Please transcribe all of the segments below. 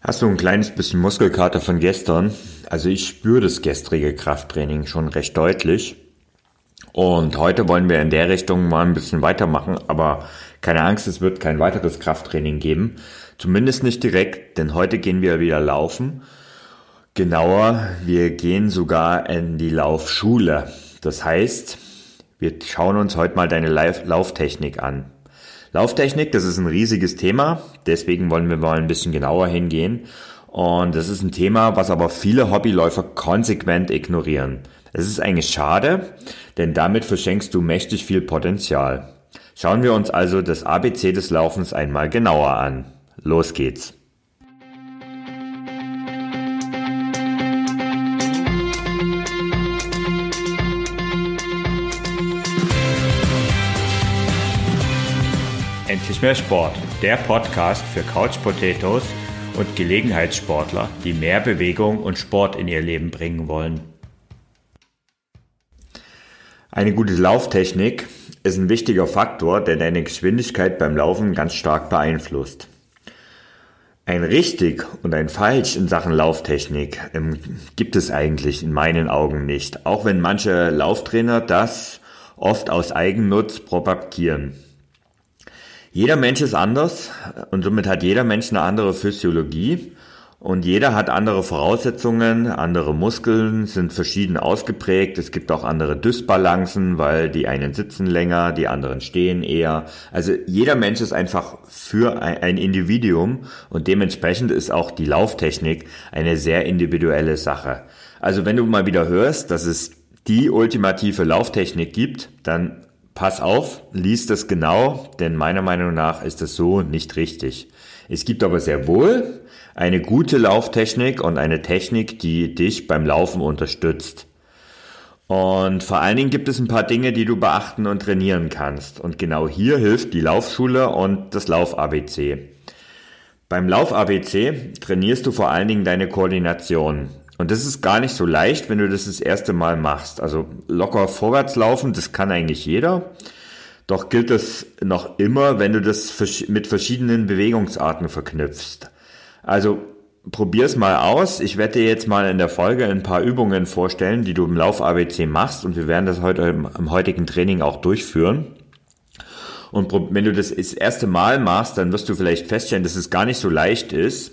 Hast du ein kleines bisschen Muskelkater von gestern? Also ich spüre das gestrige Krafttraining schon recht deutlich. Und heute wollen wir in der Richtung mal ein bisschen weitermachen, aber keine Angst, es wird kein weiteres Krafttraining geben. Zumindest nicht direkt, denn heute gehen wir wieder laufen. Genauer, wir gehen sogar in die Laufschule. Das heißt, wir schauen uns heute mal deine Lauftechnik an. Lauftechnik, das ist ein riesiges Thema, deswegen wollen wir mal ein bisschen genauer hingehen. Und das ist ein Thema, was aber viele Hobbyläufer konsequent ignorieren. Es ist eigentlich schade, denn damit verschenkst du mächtig viel Potenzial. Schauen wir uns also das ABC des Laufens einmal genauer an. Los geht's. Endlich mehr Sport, der Podcast für Couch Potatoes und Gelegenheitssportler, die mehr Bewegung und Sport in ihr Leben bringen wollen. Eine gute Lauftechnik ist ein wichtiger Faktor, der deine Geschwindigkeit beim Laufen ganz stark beeinflusst. Ein richtig und ein falsch in Sachen Lauftechnik ähm, gibt es eigentlich in meinen Augen nicht, auch wenn manche Lauftrainer das oft aus Eigennutz propagieren. Jeder Mensch ist anders und somit hat jeder Mensch eine andere Physiologie und jeder hat andere Voraussetzungen, andere Muskeln sind verschieden ausgeprägt. Es gibt auch andere Dysbalancen, weil die einen sitzen länger, die anderen stehen eher. Also jeder Mensch ist einfach für ein Individuum und dementsprechend ist auch die Lauftechnik eine sehr individuelle Sache. Also wenn du mal wieder hörst, dass es die ultimative Lauftechnik gibt, dann pass auf, lies das genau, denn meiner Meinung nach ist das so nicht richtig. Es gibt aber sehr wohl eine gute Lauftechnik und eine Technik, die dich beim Laufen unterstützt. Und vor allen Dingen gibt es ein paar Dinge, die du beachten und trainieren kannst. Und genau hier hilft die Laufschule und das Lauf-ABC. Beim Lauf-ABC trainierst du vor allen Dingen deine Koordination. Und das ist gar nicht so leicht, wenn du das das erste Mal machst. Also locker vorwärts laufen, das kann eigentlich jeder. Doch gilt das noch immer, wenn du das mit verschiedenen Bewegungsarten verknüpfst. Also probier's mal aus. Ich werde dir jetzt mal in der Folge ein paar Übungen vorstellen, die du im Lauf ABC machst und wir werden das heute im, im heutigen Training auch durchführen. Und wenn du das das erste Mal machst, dann wirst du vielleicht feststellen, dass es gar nicht so leicht ist.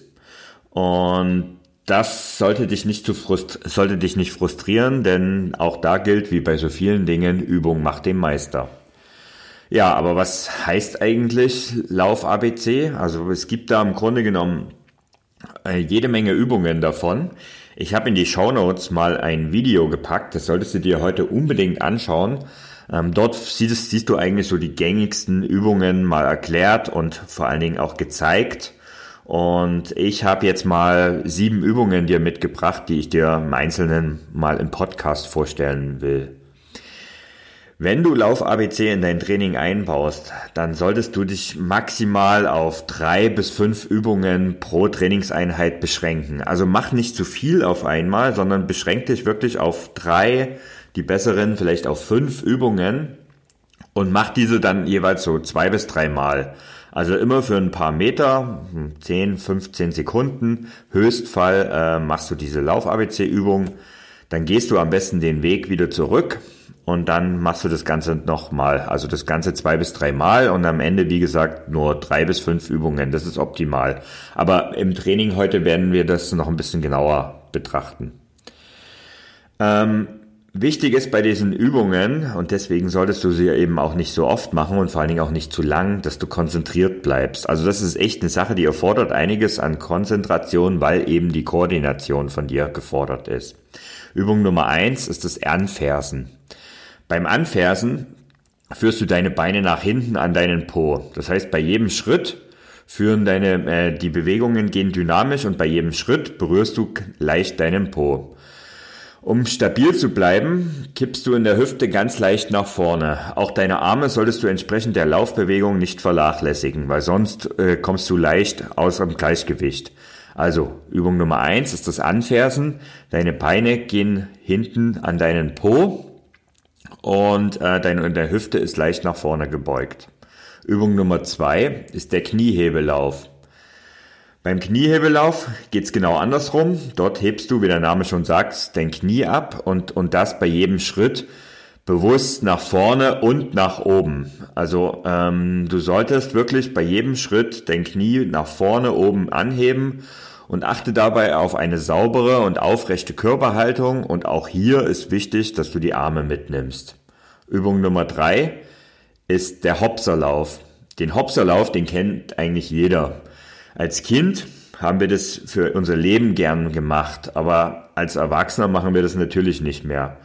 Und das sollte dich nicht zu frust sollte dich nicht frustrieren, denn auch da gilt, wie bei so vielen Dingen, Übung macht den Meister. Ja, aber was heißt eigentlich Lauf ABC? Also es gibt da im Grunde genommen äh, jede Menge Übungen davon. Ich habe in die Show Notes mal ein Video gepackt, das solltest du dir heute unbedingt anschauen. Ähm, dort siehst, siehst du eigentlich so die gängigsten Übungen mal erklärt und vor allen Dingen auch gezeigt. Und ich habe jetzt mal sieben Übungen dir mitgebracht, die ich dir im Einzelnen mal im Podcast vorstellen will. Wenn du Lauf ABC in dein Training einbaust, dann solltest du dich maximal auf drei bis fünf Übungen pro Trainingseinheit beschränken. Also mach nicht zu viel auf einmal, sondern beschränk dich wirklich auf drei, die besseren vielleicht auf fünf Übungen und mach diese dann jeweils so zwei bis dreimal. Also immer für ein paar Meter, 10, 15 Sekunden, Höchstfall äh, machst du diese Lauf-ABC-Übung. Dann gehst du am besten den Weg wieder zurück und dann machst du das Ganze nochmal. Also das Ganze zwei bis drei Mal und am Ende, wie gesagt, nur drei bis fünf Übungen. Das ist optimal. Aber im Training heute werden wir das noch ein bisschen genauer betrachten. Ähm, Wichtig ist bei diesen Übungen, und deswegen solltest du sie eben auch nicht so oft machen und vor allen Dingen auch nicht zu lang, dass du konzentriert bleibst. Also das ist echt eine Sache, die erfordert einiges an Konzentration, weil eben die Koordination von dir gefordert ist. Übung Nummer eins ist das Anfersen. Beim Anfersen führst du deine Beine nach hinten an deinen Po. Das heißt, bei jedem Schritt führen deine, äh, die Bewegungen gehen dynamisch und bei jedem Schritt berührst du leicht deinen Po. Um stabil zu bleiben, kippst du in der Hüfte ganz leicht nach vorne. Auch deine Arme solltest du entsprechend der Laufbewegung nicht vernachlässigen, weil sonst äh, kommst du leicht aus dem Gleichgewicht. Also Übung Nummer eins ist das Anfersen. Deine Beine gehen hinten an deinen Po und äh, deine, deine Hüfte ist leicht nach vorne gebeugt. Übung Nummer zwei ist der Kniehebellauf. Beim Kniehebellauf geht's genau andersrum. Dort hebst du, wie der Name schon sagt, dein Knie ab und, und das bei jedem Schritt bewusst nach vorne und nach oben. Also ähm, du solltest wirklich bei jedem Schritt dein Knie nach vorne oben anheben und achte dabei auf eine saubere und aufrechte Körperhaltung und auch hier ist wichtig, dass du die Arme mitnimmst. Übung Nummer drei ist der Hopserlauf. Den Hopserlauf, den kennt eigentlich jeder. Als Kind haben wir das für unser Leben gern gemacht, aber als Erwachsener machen wir das natürlich nicht mehr.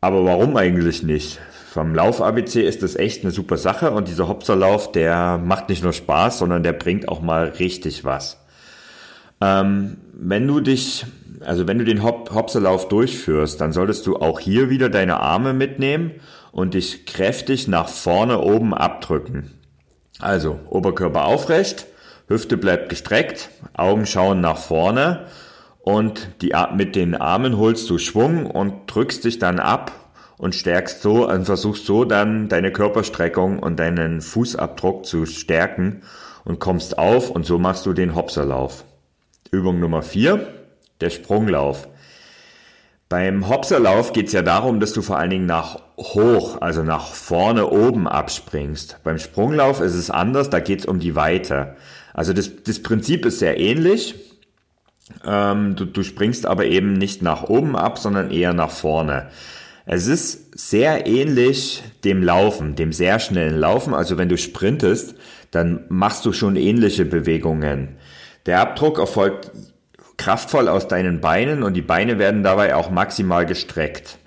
Aber warum eigentlich nicht? Vom Lauf-ABC ist das echt eine super Sache und dieser Hopserlauf, der macht nicht nur Spaß, sondern der bringt auch mal richtig was. Ähm, wenn du dich, also wenn du den Hop Hopserlauf durchführst, dann solltest du auch hier wieder deine Arme mitnehmen und dich kräftig nach vorne oben abdrücken. Also Oberkörper aufrecht, Hüfte bleibt gestreckt, Augen schauen nach vorne und die, mit den Armen holst du Schwung und drückst dich dann ab und stärkst so und versuchst so dann deine Körperstreckung und deinen Fußabdruck zu stärken und kommst auf und so machst du den Hopserlauf. Übung Nummer vier, der Sprunglauf. Beim Hopserlauf geht es ja darum, dass du vor allen Dingen nach hoch, also nach vorne oben abspringst. Beim Sprunglauf ist es anders, da geht es um die Weite. Also das, das Prinzip ist sehr ähnlich. Ähm, du, du springst aber eben nicht nach oben ab, sondern eher nach vorne. Es ist sehr ähnlich dem Laufen, dem sehr schnellen Laufen. Also wenn du sprintest, dann machst du schon ähnliche Bewegungen. Der Abdruck erfolgt kraftvoll aus deinen Beinen und die Beine werden dabei auch maximal gestreckt.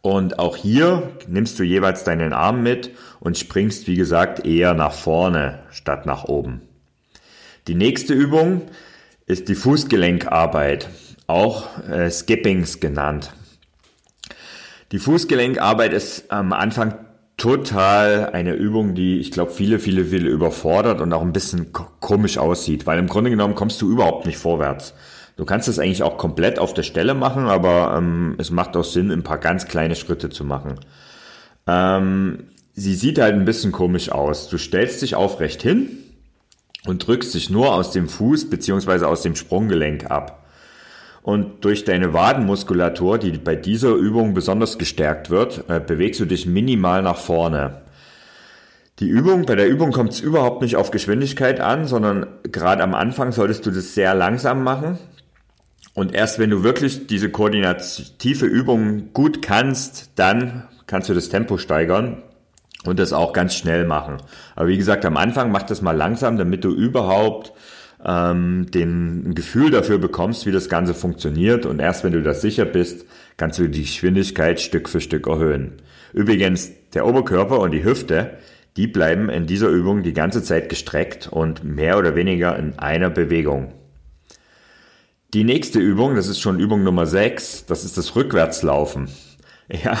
Und auch hier nimmst du jeweils deinen Arm mit und springst, wie gesagt, eher nach vorne statt nach oben. Die nächste Übung ist die Fußgelenkarbeit, auch äh, Skippings genannt. Die Fußgelenkarbeit ist am Anfang total eine Übung, die ich glaube viele, viele, viele überfordert und auch ein bisschen komisch aussieht, weil im Grunde genommen kommst du überhaupt nicht vorwärts. Du kannst es eigentlich auch komplett auf der Stelle machen, aber ähm, es macht auch Sinn, ein paar ganz kleine Schritte zu machen. Ähm, sie sieht halt ein bisschen komisch aus. Du stellst dich aufrecht hin, und drückst dich nur aus dem Fuß beziehungsweise aus dem Sprunggelenk ab. Und durch deine Wadenmuskulatur, die bei dieser Übung besonders gestärkt wird, äh, bewegst du dich minimal nach vorne. Die Übung, bei der Übung kommt es überhaupt nicht auf Geschwindigkeit an, sondern gerade am Anfang solltest du das sehr langsam machen. Und erst wenn du wirklich diese koordinative Übung gut kannst, dann kannst du das Tempo steigern und das auch ganz schnell machen. Aber wie gesagt, am Anfang mach das mal langsam, damit du überhaupt ähm, den Gefühl dafür bekommst, wie das Ganze funktioniert. Und erst wenn du das sicher bist, kannst du die Geschwindigkeit Stück für Stück erhöhen. Übrigens, der Oberkörper und die Hüfte, die bleiben in dieser Übung die ganze Zeit gestreckt und mehr oder weniger in einer Bewegung. Die nächste Übung, das ist schon Übung Nummer 6, das ist das Rückwärtslaufen. Ja,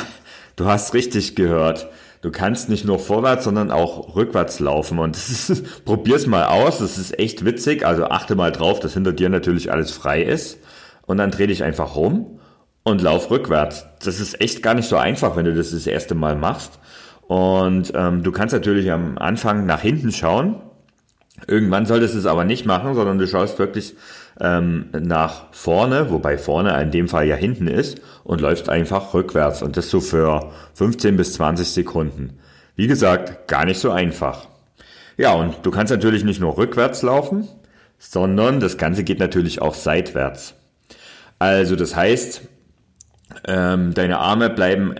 du hast richtig gehört du kannst nicht nur vorwärts, sondern auch rückwärts laufen. Und das ist, probier's mal aus, das ist echt witzig. Also achte mal drauf, dass hinter dir natürlich alles frei ist. Und dann dreh dich einfach rum und lauf rückwärts. Das ist echt gar nicht so einfach, wenn du das das erste Mal machst. Und ähm, du kannst natürlich am Anfang nach hinten schauen. Irgendwann solltest du es aber nicht machen, sondern du schaust wirklich ähm, nach vorne, wobei vorne in dem Fall ja hinten ist, und läufst einfach rückwärts und das so für 15 bis 20 Sekunden. Wie gesagt, gar nicht so einfach. Ja, und du kannst natürlich nicht nur rückwärts laufen, sondern das Ganze geht natürlich auch seitwärts. Also das heißt, ähm, deine Arme bleiben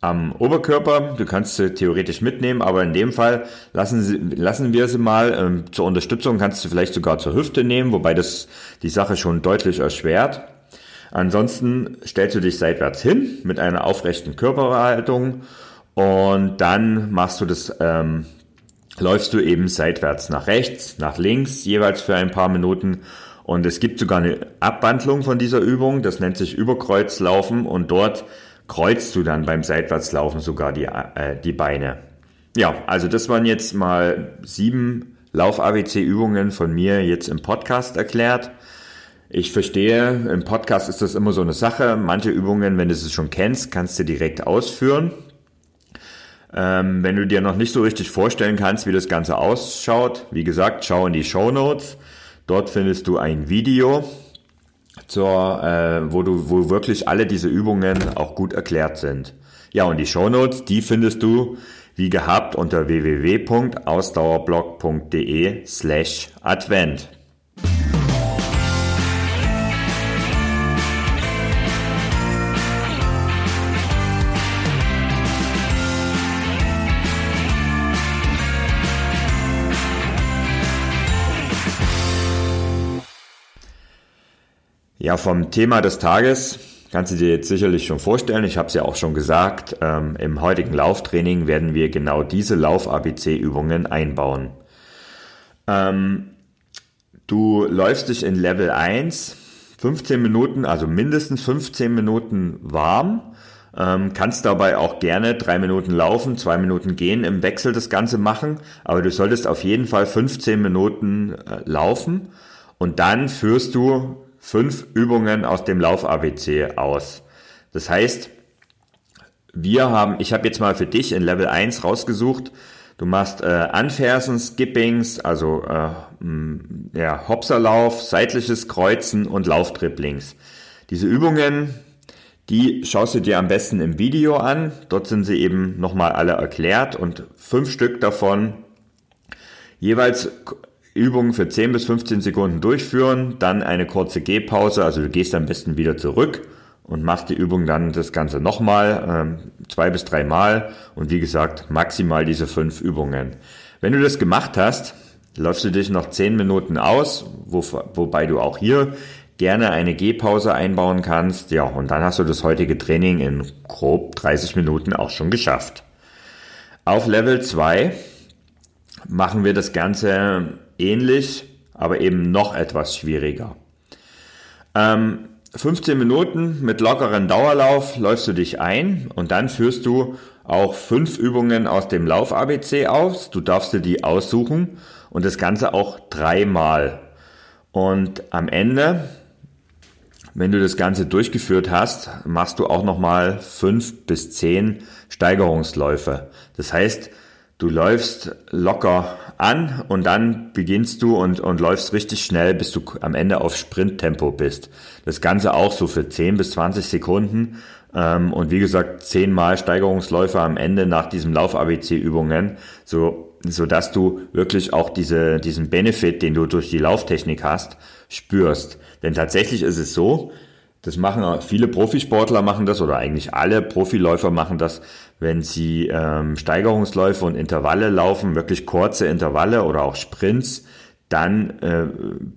am Oberkörper. Du kannst sie theoretisch mitnehmen, aber in dem Fall lassen, sie, lassen wir sie mal. Ähm, zur Unterstützung kannst du vielleicht sogar zur Hüfte nehmen, wobei das die Sache schon deutlich erschwert. Ansonsten stellst du dich seitwärts hin mit einer aufrechten Körperhaltung und dann machst du das, ähm, läufst du eben seitwärts nach rechts, nach links, jeweils für ein paar Minuten. Und es gibt sogar eine Abwandlung von dieser Übung, das nennt sich Überkreuzlaufen und dort kreuzt du dann beim Seitwärtslaufen sogar die, äh, die Beine. Ja, also das waren jetzt mal sieben Lauf-ABC-Übungen von mir jetzt im Podcast erklärt. Ich verstehe, im Podcast ist das immer so eine Sache. Manche Übungen, wenn du es schon kennst, kannst du direkt ausführen. Ähm, wenn du dir noch nicht so richtig vorstellen kannst, wie das Ganze ausschaut, wie gesagt, schau in die Show Notes. Dort findest du ein Video, zur, äh, wo du, wo wirklich alle diese Übungen auch gut erklärt sind. Ja, und die Shownotes, die findest du wie gehabt unter www.ausdauerblog.de slash Advent. Ja, vom Thema des Tages kannst du dir jetzt sicherlich schon vorstellen. Ich habe es ja auch schon gesagt. Ähm, Im heutigen Lauftraining werden wir genau diese Lauf-ABC-Übungen einbauen. Ähm, du läufst dich in Level 1 15 Minuten, also mindestens 15 Minuten warm. Ähm, kannst dabei auch gerne drei Minuten laufen, zwei Minuten gehen, im Wechsel das Ganze machen. Aber du solltest auf jeden Fall 15 Minuten äh, laufen und dann führst du fünf Übungen aus dem Lauf-ABC aus. Das heißt, wir haben, ich habe jetzt mal für dich in Level 1 rausgesucht, du machst äh, Anfersen, Skippings, also äh, ja, Hopserlauf, seitliches Kreuzen und Lauftriplings. Diese Übungen, die schaust du dir am besten im Video an. Dort sind sie eben nochmal alle erklärt und fünf Stück davon jeweils Übungen für 10 bis 15 Sekunden durchführen, dann eine kurze Gehpause, also du gehst am besten wieder zurück und machst die Übung dann das Ganze nochmal, ähm, zwei bis drei Mal und wie gesagt, maximal diese fünf Übungen. Wenn du das gemacht hast, läufst du dich noch 10 Minuten aus, wo, wobei du auch hier gerne eine Gehpause einbauen kannst. Ja, und dann hast du das heutige Training in grob 30 Minuten auch schon geschafft. Auf Level 2 machen wir das Ganze ähnlich, aber eben noch etwas schwieriger. Ähm, 15 Minuten mit lockeren Dauerlauf läufst du dich ein und dann führst du auch fünf Übungen aus dem Lauf ABC aus. Du darfst dir die aussuchen und das Ganze auch dreimal. Und am Ende, wenn du das Ganze durchgeführt hast, machst du auch nochmal fünf bis zehn Steigerungsläufe. Das heißt, du läufst locker an und dann beginnst du und, und läufst richtig schnell, bis du am Ende auf Sprinttempo bist. Das Ganze auch so für 10 bis 20 Sekunden. Ähm, und wie gesagt, 10 Mal Steigerungsläufe am Ende nach diesem Lauf-ABC-Übungen, so, so dass du wirklich auch diese, diesen Benefit, den du durch die Lauftechnik hast, spürst. Denn tatsächlich ist es so, das machen viele Profisportler machen das oder eigentlich alle Profiläufer machen das, wenn sie ähm, Steigerungsläufe und Intervalle laufen, wirklich kurze Intervalle oder auch Sprints, dann äh,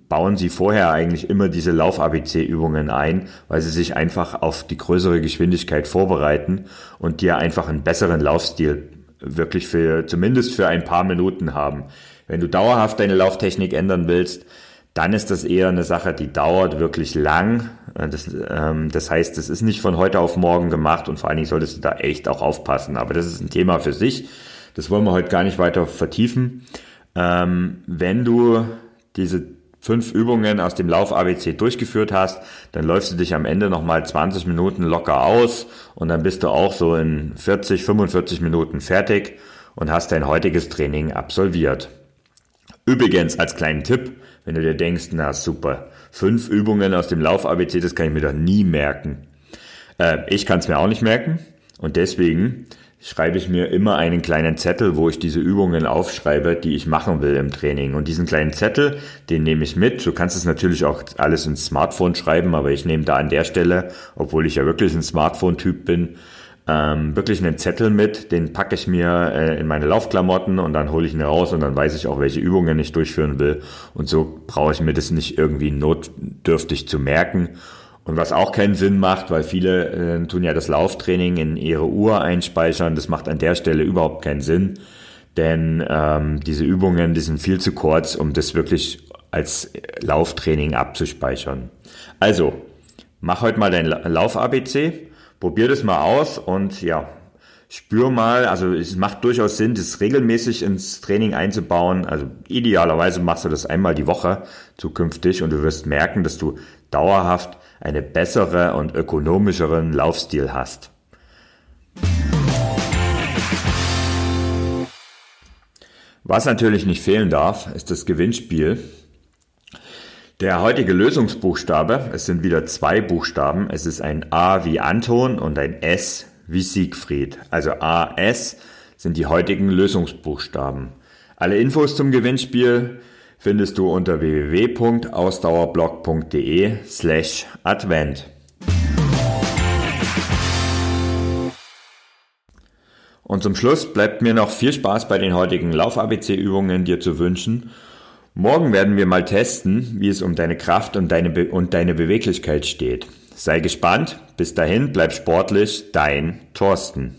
bauen sie vorher eigentlich immer diese Lauf-ABC-Übungen ein, weil sie sich einfach auf die größere Geschwindigkeit vorbereiten und dir einfach einen besseren Laufstil wirklich für zumindest für ein paar Minuten haben. Wenn du dauerhaft deine Lauftechnik ändern willst, dann ist das eher eine Sache, die dauert wirklich lang. Äh, das, ähm, das heißt, es ist nicht von heute auf morgen gemacht und vor allen Dingen solltest du da echt auch aufpassen. Aber das ist ein Thema für sich. Das wollen wir heute gar nicht weiter vertiefen. Ähm, wenn du diese fünf Übungen aus dem Lauf ABC durchgeführt hast, dann läufst du dich am Ende nochmal 20 Minuten locker aus und dann bist du auch so in 40, 45 Minuten fertig und hast dein heutiges Training absolviert. Übrigens als kleinen Tipp, wenn du dir denkst, na super, fünf Übungen aus dem Lauf-ABC, das kann ich mir doch nie merken. Äh, ich kann es mir auch nicht merken und deswegen schreibe ich mir immer einen kleinen Zettel, wo ich diese Übungen aufschreibe, die ich machen will im Training. Und diesen kleinen Zettel, den nehme ich mit. Du kannst es natürlich auch alles ins Smartphone schreiben, aber ich nehme da an der Stelle, obwohl ich ja wirklich ein Smartphone-Typ bin, ähm, wirklich einen Zettel mit, den packe ich mir äh, in meine Laufklamotten und dann hole ich ihn raus und dann weiß ich auch, welche Übungen ich durchführen will. Und so brauche ich mir das nicht irgendwie notdürftig zu merken. Und was auch keinen Sinn macht, weil viele äh, tun ja das Lauftraining in ihre Uhr einspeichern, das macht an der Stelle überhaupt keinen Sinn. Denn ähm, diese Übungen, die sind viel zu kurz, um das wirklich als Lauftraining abzuspeichern. Also, mach heute mal dein Lauf-ABC probier das mal aus und ja, spür mal, also es macht durchaus Sinn, das regelmäßig ins Training einzubauen. Also idealerweise machst du das einmal die Woche zukünftig und du wirst merken, dass du dauerhaft eine bessere und ökonomischeren Laufstil hast. Was natürlich nicht fehlen darf, ist das Gewinnspiel. Der heutige Lösungsbuchstabe, es sind wieder zwei Buchstaben, es ist ein A wie Anton und ein S wie Siegfried. Also A, S sind die heutigen Lösungsbuchstaben. Alle Infos zum Gewinnspiel findest du unter www.ausdauerblog.de slash Advent. Und zum Schluss bleibt mir noch viel Spaß bei den heutigen Lauf-ABC-Übungen dir zu wünschen. Morgen werden wir mal testen, wie es um deine Kraft und deine, Be und deine Beweglichkeit steht. Sei gespannt. Bis dahin, bleib sportlich. Dein Thorsten.